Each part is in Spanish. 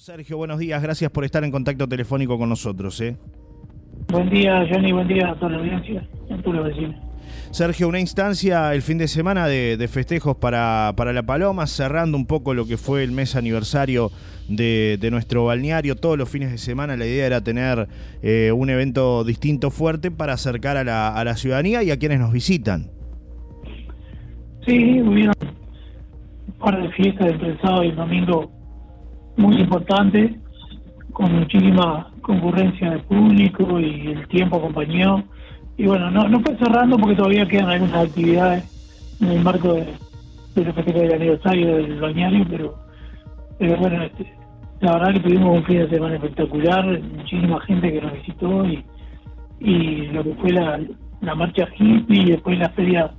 Sergio, buenos días. Gracias por estar en contacto telefónico con nosotros. ¿eh? Buen día, Johnny. Buen día a toda la audiencia a todos los vecinos. Sergio, una instancia el fin de semana de, festejos para, para, La Paloma, cerrando un poco lo que fue el mes aniversario de, nuestro balneario. Todos los fines de semana la idea era tener eh, un evento distinto, fuerte, para acercar a la, a la ciudadanía y a quienes nos visitan. Sí, hubieron un par de fiestas entre el sábado y el domingo muy importante, con muchísima concurrencia de público y el tiempo acompañó. Y bueno, no, no fue cerrando porque todavía quedan algunas actividades en el marco de, de los del aniversario del bañario, pero, pero bueno, este, la verdad que tuvimos un fin de semana espectacular, muchísima gente que nos visitó y, y lo que fue la, la marcha hippie y después la feria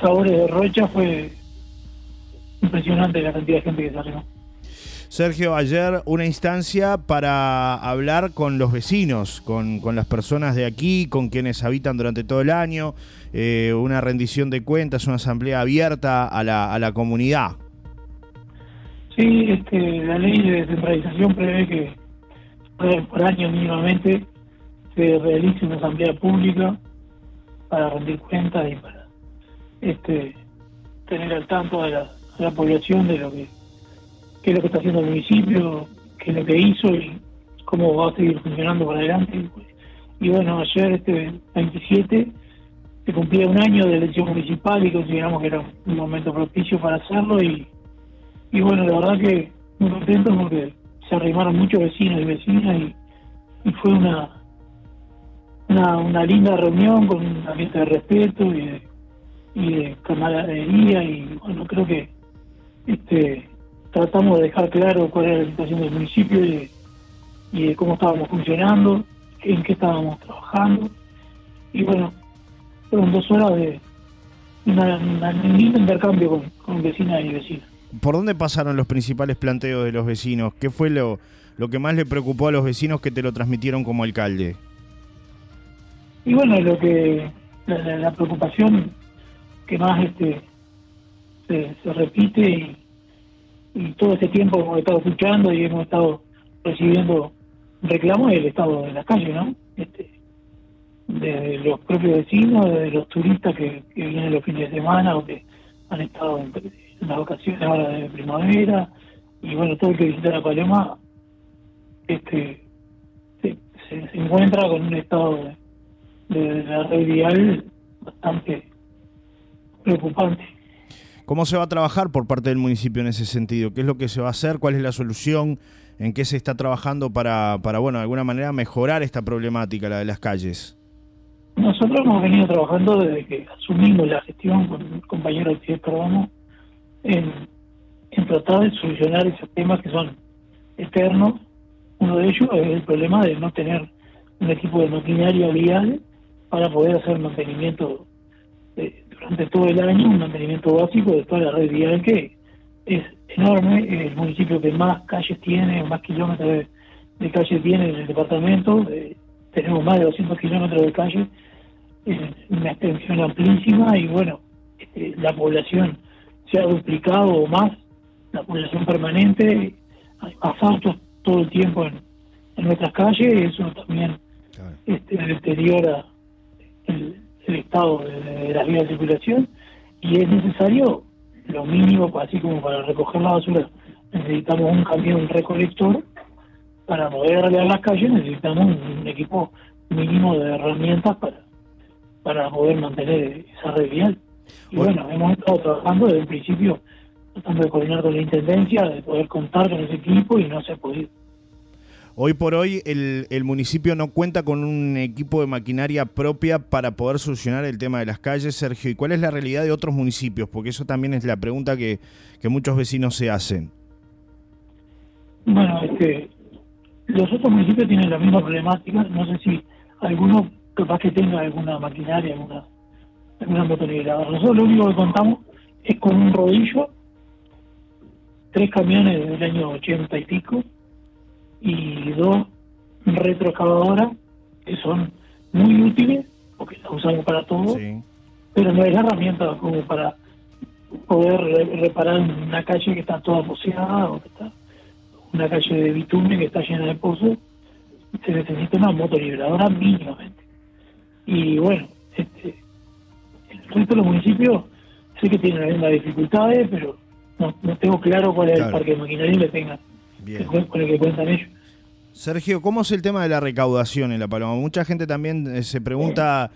Sabores de Rocha fue impresionante la cantidad de gente que salió. Sergio, ayer una instancia para hablar con los vecinos, con, las personas de aquí, con quienes habitan durante todo el año, eh, una rendición de cuentas, una asamblea abierta a la, a la comunidad. Sí, este, la ley de descentralización prevé que por año mínimamente se realice una asamblea pública para rendir cuentas y para este, tener al tanto de la población de lo que qué es lo que está haciendo el municipio, qué es lo que hizo y cómo va a seguir funcionando para adelante. Y bueno, ayer, este 27, se cumplía un año de elección municipal y consideramos que era un momento propicio para hacerlo y, y bueno, la verdad que muy contento porque se arrimaron muchos vecinos y vecinas y, fue una, una, una linda reunión con un ambiente de respeto y de, y de camaradería y bueno, creo que este tratamos de dejar claro cuál era la situación del municipio y de, cómo estábamos funcionando, en qué estábamos trabajando. Y bueno, fueron dos horas de un intercambio con, con vecinas y vecinos. ¿Por dónde pasaron los principales planteos de los vecinos? ¿Qué fue lo, lo que más le preocupó a los vecinos que te lo transmitieron como alcalde? Y bueno, lo que la, preocupación que más este se, se repite y, y todo ese tiempo hemos estado escuchando y hemos estado recibiendo reclamos del estado de la calle, ¿no? Este, de los propios vecinos, de los turistas que, vienen los fines de semana o que han estado en, las vacaciones ahora de primavera y bueno, todo el que visita la Paloma este, se, encuentra con un estado de, de la red vial bastante preocupante. ¿Cómo se va a trabajar por parte del municipio en ese sentido? ¿Qué es lo que se va a hacer? ¿Cuál es la solución? ¿En qué se está trabajando para, para bueno, de alguna manera mejorar esta problemática, la de las calles? Nosotros hemos venido trabajando desde que asumimos la gestión con el compañero Alcides Perdomo en, en tratar de solucionar esos temas que son eternos. Uno de ellos es el problema de no tener un equipo de maquinaria vial para poder hacer mantenimiento durante todo el año un mantenimiento básico de toda la red vial que es enorme, el municipio que más calles tiene, más kilómetros de, calle tiene en el departamento, eh, tenemos más de 200 kilómetros de calle, una extensión amplísima y bueno, este, la población se ha duplicado o más, la población permanente, hay más autos todo el tiempo en, nuestras calles, eso también este, deteriora el, el estado de, las vías de circulación y es necesario lo mínimo, así como para recoger la basura, necesitamos un camión recolector, para poder arreglar las calles necesitamos un, equipo mínimo de herramientas para, para poder mantener esa red vial. Y bueno, hemos estado trabajando desde el principio, tratando de coordinar con la Intendencia, de poder contar con ese equipo y no se ha podido. Hoy por hoy el, municipio no cuenta con un equipo de maquinaria propia para poder solucionar el tema de las calles, Sergio. ¿Y cuál es la realidad de otros municipios? Porque eso también es la pregunta que, muchos vecinos se hacen. Bueno, este, los otros municipios tienen la misma problemática. No sé si alguno capaz que tenga alguna maquinaria, alguna, alguna Nosotros lo único que contamos es con un rodillo, tres camiones del año ochenta y pico, y dos retroexcavadoras que son muy útiles porque las usamos para todo, pero no es la herramienta como para poder reparar una calle que está toda poseada o que está una calle de bitumen que está llena de pozos, se necesita una motoriberadora mínimamente. Y bueno, este, el resto de los municipios sé que tienen las mismas dificultades, pero no, no tengo claro cuál es el parque de maquinaria que tengan, con el que cuentan ellos. Sergio, ¿cómo es el tema de la recaudación en La Paloma? Mucha gente también eh, se pregunta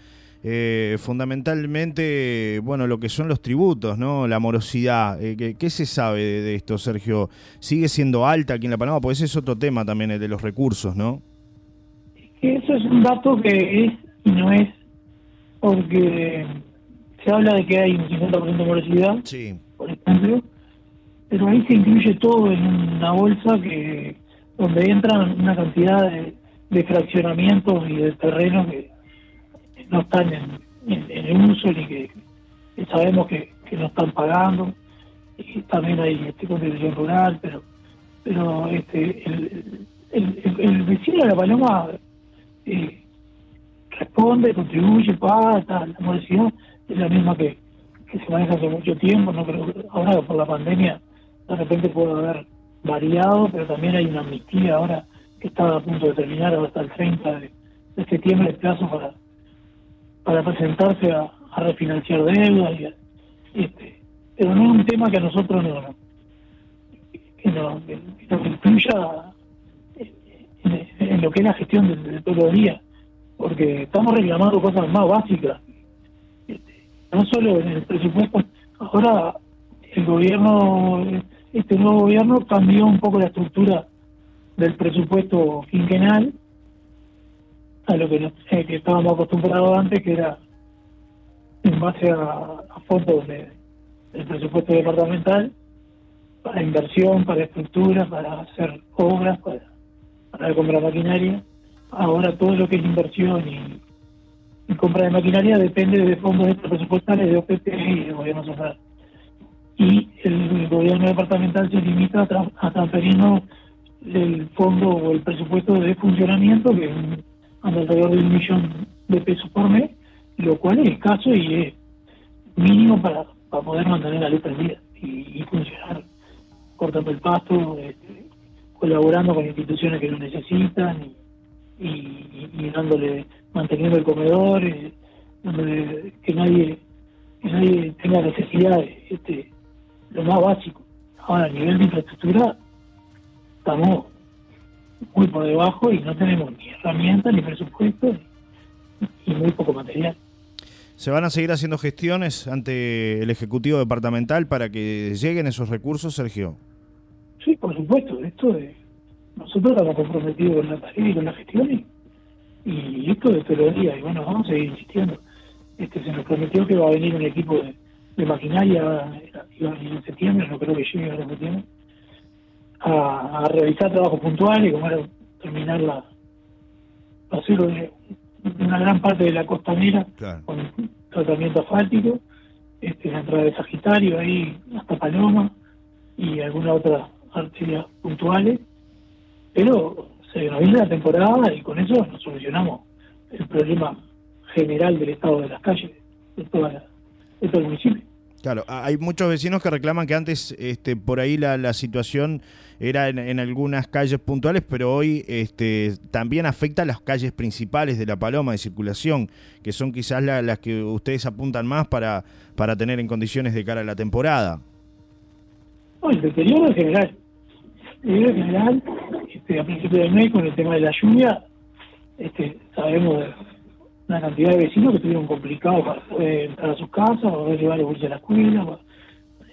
eh, fundamentalmente, bueno, lo que son los tributos, ¿no? La morosidad. Eh, ¿qué, se sabe de, esto, Sergio? ¿Sigue siendo alta aquí en La Paloma? Pues ese es otro tema también, el de los recursos, ¿no? Eso es un dato que es y no es, porque se habla de que hay un 50% de morosidad, sí. por ejemplo, pero ahí se incluye todo en una bolsa que donde entran una cantidad de, fraccionamientos y de terrenos que no están en, en, uso ni que, sabemos que, no están pagando. Y también hay este constitución rural pero pero este el, el, vecino de la Paloma eh, responde contribuye paga la modestia es la misma que, que se maneja hace mucho tiempo no creo ahora por la pandemia de repente puede haber variado, pero también hay una amnistía ahora que está a punto de terminar hasta el 30 de, septiembre el plazo para para presentarse a, refinanciar deudas y, este pero no es un tema que a nosotros no que, no, que nos incluya en, lo que es la gestión de, todos los días porque estamos reclamando cosas más básicas. Este, no solo en el presupuesto ahora el gobierno este nuevo gobierno cambió un poco la estructura del presupuesto quinquenal a lo que, eh, estábamos acostumbrados antes, que era en base a, fondos de, del presupuesto departamental para inversión, para estructura, para hacer obras, para, para comprar maquinaria. Ahora todo lo que es inversión y, compra de maquinaria depende de fondos presupuestales de OPP y de gobierno social y el gobierno departamental se limita a, transferirnos el fondo o el presupuesto de funcionamiento, que es alrededor de un millón de pesos por mes, lo cual es escaso y es mínimo para, para poder mantener la luz prendida y, funcionar, cortando el pasto, este, colaborando con instituciones que lo necesitan y, y, dándole, manteniendo el comedor, eh, que nadie que nadie tenga necesidades. Este, lo más básico. Ahora, a nivel de infraestructura, estamos muy por debajo y no tenemos ni herramientas, ni presupuesto, y muy poco material. ¿Se van a seguir haciendo gestiones ante el Ejecutivo Departamental para que lleguen esos recursos, Sergio? Sí, por supuesto. Esto de, nosotros estamos comprometidos con la tarea y con la gestión y, esto de días. Y bueno, vamos a seguir insistiendo. Este, se nos prometió que va a venir un equipo de, de maquinaria en septiembre, no creo que llegue a septiembre, a, a realizar trabajos puntuales, como era terminar la, hacer una gran parte de la costanera con tratamiento asfáltico, este, la entrada de Sagitario, ahí hasta Paloma y algunas otras arterias puntuales, pero se nos viene la temporada y con eso nos solucionamos el problema general del estado de las calles de toda la el municipio. Claro, hay muchos vecinos que reclaman que antes este, por ahí la, la situación era en, algunas calles puntuales, pero hoy este, también afecta a las calles principales de La Paloma de circulación, que son quizás las que ustedes apuntan más para, para tener en condiciones de cara a la temporada. el deterioro en general. El deterioro en general, este, a principios del mes, con el tema de la lluvia, este, sabemos una cantidad de vecinos que estuvieron complicados para poder entrar a sus casas, para poder llevar los a la escuela,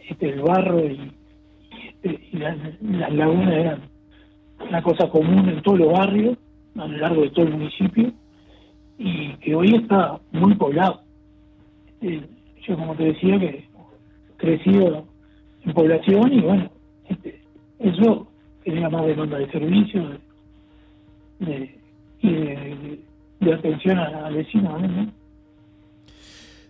este, el barro y, este, las, lagunas eran una cosa común en todos los barrios, a lo largo de todo el municipio, y que hoy está muy poblado. Este, yo como te decía que crecido en población y bueno, este, eso genera más demanda de servicios de atención al vecino.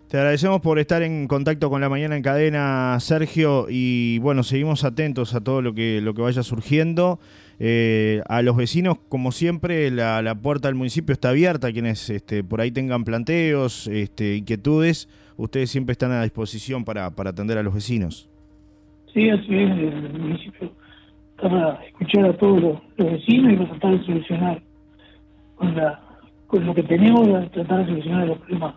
Te agradecemos por estar en contacto con la mañana en cadena, Sergio, y bueno, seguimos atentos a todo lo que, lo que vaya surgiendo. Eh, a los vecinos, como siempre, la, puerta del municipio está abierta, quienes este, por ahí tengan planteos, este, inquietudes, ustedes siempre están a disposición para, para atender a los vecinos. Sí, así es, el municipio para escuchar a todos los, vecinos y tratar de solucionar con la con lo que tenemos, tratar de solucionar los problemas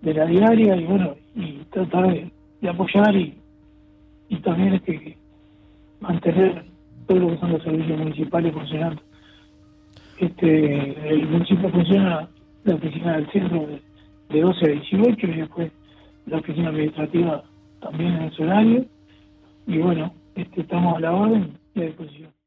de la diaria y bueno, y tratar de, apoyar y, y también este, mantener todo lo que son los servicios municipales funcionando. Este, el municipio funciona la oficina del centro de, 12 a 18 y después la oficina administrativa también en su horario. Y bueno, este, estamos a la orden y a disposición.